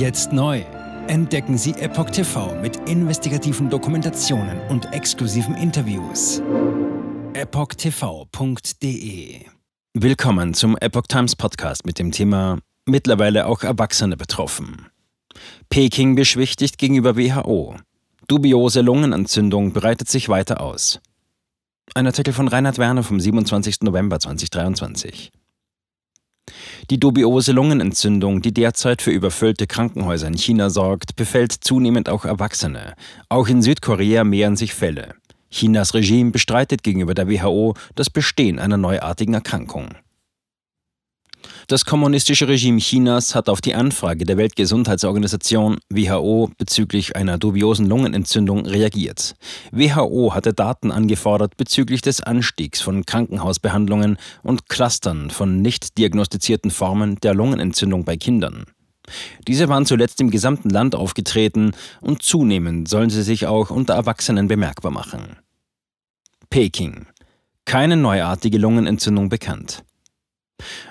Jetzt neu. Entdecken Sie Epoch TV mit investigativen Dokumentationen und exklusiven Interviews. EpochTV.de Willkommen zum Epoch Times Podcast mit dem Thema Mittlerweile auch Erwachsene betroffen. Peking beschwichtigt gegenüber WHO. Dubiose Lungenentzündung breitet sich weiter aus. Ein Artikel von Reinhard Werner vom 27. November 2023. Die dubiose Lungenentzündung, die derzeit für überfüllte Krankenhäuser in China sorgt, befällt zunehmend auch Erwachsene. Auch in Südkorea mehren sich Fälle. Chinas Regime bestreitet gegenüber der WHO das Bestehen einer neuartigen Erkrankung. Das kommunistische Regime Chinas hat auf die Anfrage der Weltgesundheitsorganisation WHO bezüglich einer dubiosen Lungenentzündung reagiert. WHO hatte Daten angefordert bezüglich des Anstiegs von Krankenhausbehandlungen und Clustern von nicht diagnostizierten Formen der Lungenentzündung bei Kindern. Diese waren zuletzt im gesamten Land aufgetreten und zunehmend sollen sie sich auch unter Erwachsenen bemerkbar machen. Peking. Keine neuartige Lungenentzündung bekannt.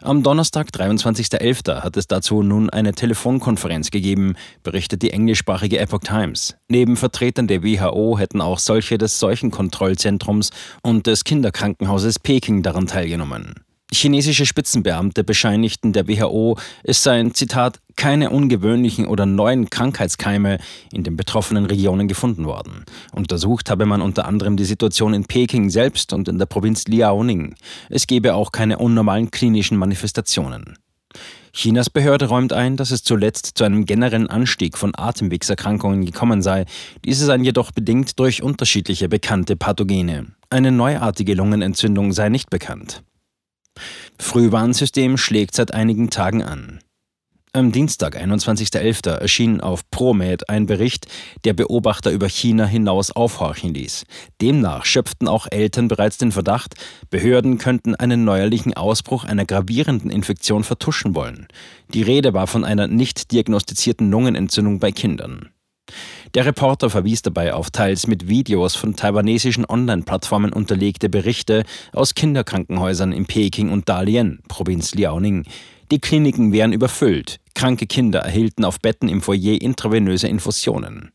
Am Donnerstag, 23.11., hat es dazu nun eine Telefonkonferenz gegeben, berichtet die englischsprachige Epoch Times. Neben Vertretern der WHO hätten auch solche des Seuchenkontrollzentrums und des Kinderkrankenhauses Peking daran teilgenommen. Chinesische Spitzenbeamte bescheinigten der WHO, es seien, Zitat, keine ungewöhnlichen oder neuen Krankheitskeime in den betroffenen Regionen gefunden worden. Untersucht habe man unter anderem die Situation in Peking selbst und in der Provinz Liaoning. Es gebe auch keine unnormalen klinischen Manifestationen. Chinas Behörde räumt ein, dass es zuletzt zu einem generellen Anstieg von Atemwegserkrankungen gekommen sei. Diese seien jedoch bedingt durch unterschiedliche bekannte Pathogene. Eine neuartige Lungenentzündung sei nicht bekannt. Frühwarnsystem schlägt seit einigen Tagen an. Am Dienstag, 21.11., erschien auf ProMed ein Bericht, der Beobachter über China hinaus aufhorchen ließ. Demnach schöpften auch Eltern bereits den Verdacht, Behörden könnten einen neuerlichen Ausbruch einer gravierenden Infektion vertuschen wollen. Die Rede war von einer nicht diagnostizierten Lungenentzündung bei Kindern. Der Reporter verwies dabei auf teils mit Videos von taiwanesischen Online-Plattformen unterlegte Berichte aus Kinderkrankenhäusern in Peking und Dalian, Provinz Liaoning. Die Kliniken wären überfüllt, kranke Kinder erhielten auf Betten im Foyer intravenöse Infusionen.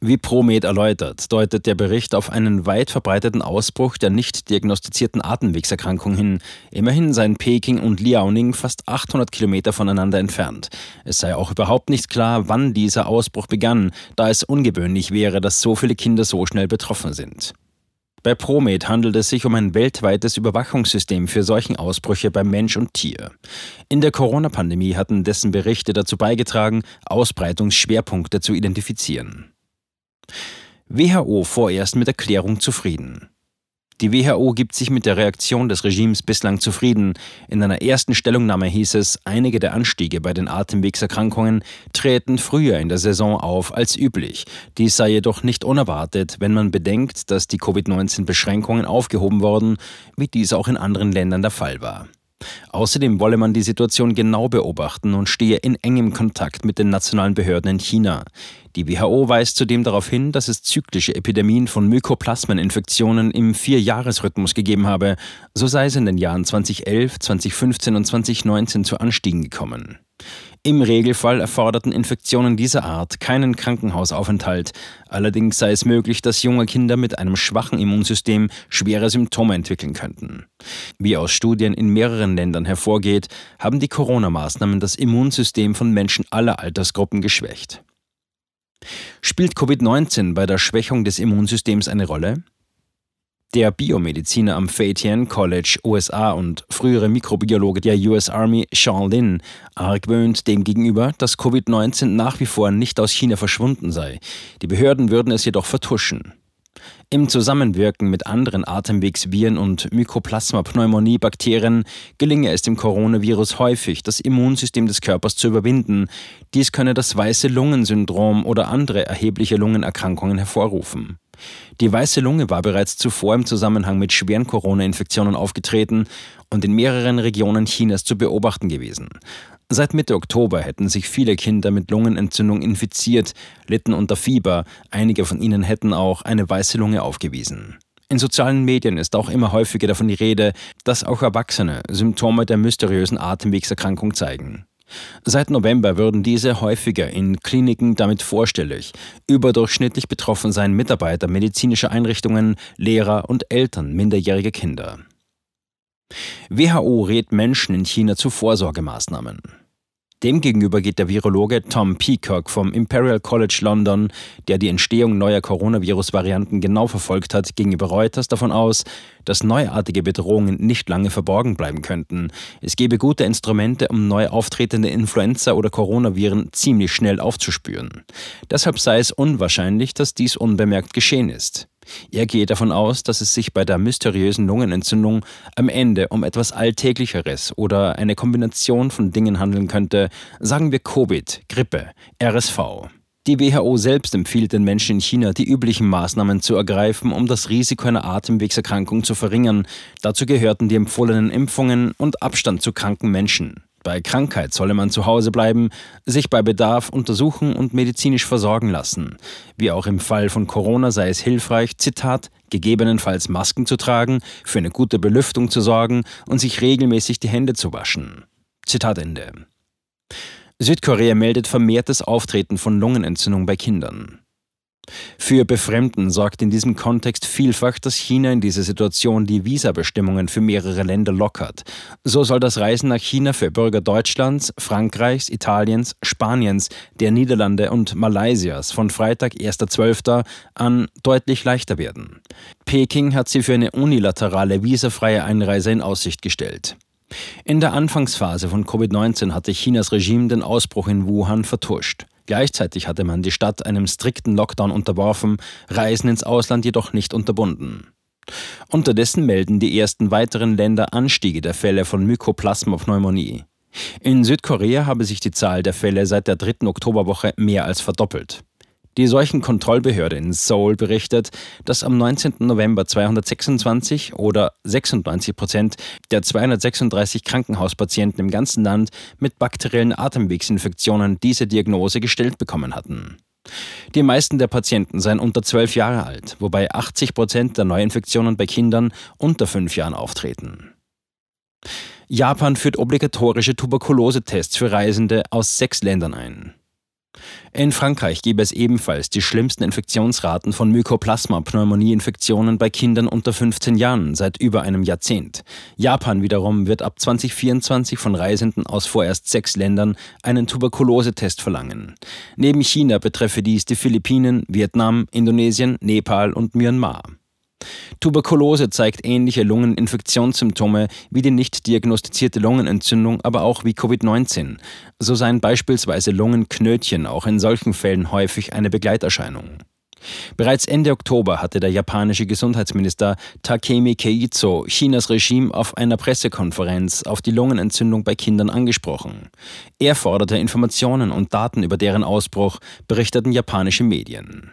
Wie Promed erläutert, deutet der Bericht auf einen weit verbreiteten Ausbruch der nicht diagnostizierten Atemwegserkrankung hin. Immerhin seien Peking und Liaoning fast 800 Kilometer voneinander entfernt. Es sei auch überhaupt nicht klar, wann dieser Ausbruch begann, da es ungewöhnlich wäre, dass so viele Kinder so schnell betroffen sind. Bei Promed handelt es sich um ein weltweites Überwachungssystem für Seuchenausbrüche bei Mensch und Tier. In der Corona-Pandemie hatten dessen Berichte dazu beigetragen, Ausbreitungsschwerpunkte zu identifizieren. WHO vorerst mit Erklärung zufrieden. Die WHO gibt sich mit der Reaktion des Regimes bislang zufrieden. In einer ersten Stellungnahme hieß es, einige der Anstiege bei den Atemwegserkrankungen treten früher in der Saison auf als üblich. Dies sei jedoch nicht unerwartet, wenn man bedenkt, dass die Covid-19-Beschränkungen aufgehoben wurden, wie dies auch in anderen Ländern der Fall war. Außerdem wolle man die Situation genau beobachten und stehe in engem Kontakt mit den nationalen Behörden in China. Die WHO weist zudem darauf hin, dass es zyklische Epidemien von Mykoplasmeninfektionen im Vierjahresrhythmus gegeben habe. So sei es in den Jahren 2011, 2015 und 2019 zu Anstiegen gekommen. Im Regelfall erforderten Infektionen dieser Art keinen Krankenhausaufenthalt. Allerdings sei es möglich, dass junge Kinder mit einem schwachen Immunsystem schwere Symptome entwickeln könnten. Wie aus Studien in mehreren Ländern hervorgeht, haben die Corona-Maßnahmen das Immunsystem von Menschen aller Altersgruppen geschwächt. Spielt Covid-19 bei der Schwächung des Immunsystems eine Rolle? Der Biomediziner am Faytian College USA und frühere Mikrobiologe der US Army Sean Lin argwöhnt demgegenüber, dass Covid-19 nach wie vor nicht aus China verschwunden sei. Die Behörden würden es jedoch vertuschen. Im Zusammenwirken mit anderen Atemwegsviren und Mycoplasma-Pneumonie-Bakterien gelinge es dem Coronavirus häufig, das Immunsystem des Körpers zu überwinden. Dies könne das weiße Lungensyndrom oder andere erhebliche Lungenerkrankungen hervorrufen. Die weiße Lunge war bereits zuvor im Zusammenhang mit schweren Corona-Infektionen aufgetreten und in mehreren Regionen Chinas zu beobachten gewesen. Seit Mitte Oktober hätten sich viele Kinder mit Lungenentzündung infiziert, litten unter Fieber, einige von ihnen hätten auch eine weiße Lunge aufgewiesen. In sozialen Medien ist auch immer häufiger davon die Rede, dass auch Erwachsene Symptome der mysteriösen Atemwegserkrankung zeigen. Seit November würden diese häufiger in Kliniken damit vorstellig. Überdurchschnittlich betroffen seien Mitarbeiter medizinischer Einrichtungen, Lehrer und Eltern minderjähriger Kinder. WHO rät Menschen in China zu Vorsorgemaßnahmen. Demgegenüber geht der Virologe Tom Peacock vom Imperial College London, der die Entstehung neuer Coronavirus-Varianten genau verfolgt hat, gegenüber Reuters davon aus, dass neuartige Bedrohungen nicht lange verborgen bleiben könnten. Es gebe gute Instrumente, um neu auftretende Influenza- oder Coronaviren ziemlich schnell aufzuspüren. Deshalb sei es unwahrscheinlich, dass dies unbemerkt geschehen ist. Er gehe davon aus, dass es sich bei der mysteriösen Lungenentzündung am Ende um etwas Alltäglicheres oder eine Kombination von Dingen handeln könnte, sagen wir Covid, Grippe, RSV. Die WHO selbst empfiehlt den Menschen in China, die üblichen Maßnahmen zu ergreifen, um das Risiko einer Atemwegserkrankung zu verringern. Dazu gehörten die empfohlenen Impfungen und Abstand zu kranken Menschen. Bei Krankheit solle man zu Hause bleiben, sich bei Bedarf untersuchen und medizinisch versorgen lassen. Wie auch im Fall von Corona sei es hilfreich, Zitat, gegebenenfalls Masken zu tragen, für eine gute Belüftung zu sorgen und sich regelmäßig die Hände zu waschen. Zitat Ende. Südkorea meldet vermehrtes Auftreten von Lungenentzündung bei Kindern. Für Befremden sorgt in diesem Kontext vielfach, dass China in dieser Situation die Visabestimmungen für mehrere Länder lockert. So soll das Reisen nach China für Bürger Deutschlands, Frankreichs, Italiens, Spaniens, der Niederlande und Malaysias von Freitag, 1.12. an deutlich leichter werden. Peking hat sie für eine unilaterale visafreie Einreise in Aussicht gestellt. In der Anfangsphase von Covid-19 hatte Chinas Regime den Ausbruch in Wuhan vertuscht. Gleichzeitig hatte man die Stadt einem strikten Lockdown unterworfen, Reisen ins Ausland jedoch nicht unterbunden. Unterdessen melden die ersten weiteren Länder Anstiege der Fälle von Mykoplasmopneumonie. In Südkorea habe sich die Zahl der Fälle seit der dritten Oktoberwoche mehr als verdoppelt. Die Seuchenkontrollbehörde in Seoul berichtet, dass am 19. November 226 oder 96 Prozent der 236 Krankenhauspatienten im ganzen Land mit bakteriellen Atemwegsinfektionen diese Diagnose gestellt bekommen hatten. Die meisten der Patienten seien unter 12 Jahre alt, wobei 80 Prozent der Neuinfektionen bei Kindern unter 5 Jahren auftreten. Japan führt obligatorische Tuberkulosetests für Reisende aus sechs Ländern ein. In Frankreich gäbe es ebenfalls die schlimmsten Infektionsraten von Mykoplasma-Pneumonieinfektionen bei Kindern unter 15 Jahren seit über einem Jahrzehnt. Japan wiederum wird ab 2024 von Reisenden aus vorerst sechs Ländern einen Tuberkulosetest verlangen. Neben China betreffe dies die Philippinen, Vietnam, Indonesien, Nepal und Myanmar. Tuberkulose zeigt ähnliche Lungeninfektionssymptome wie die nicht diagnostizierte Lungenentzündung, aber auch wie Covid-19. So seien beispielsweise Lungenknötchen auch in solchen Fällen häufig eine Begleiterscheinung. Bereits Ende Oktober hatte der japanische Gesundheitsminister Takemi Keizo Chinas Regime auf einer Pressekonferenz auf die Lungenentzündung bei Kindern angesprochen. Er forderte Informationen und Daten über deren Ausbruch, berichteten japanische Medien.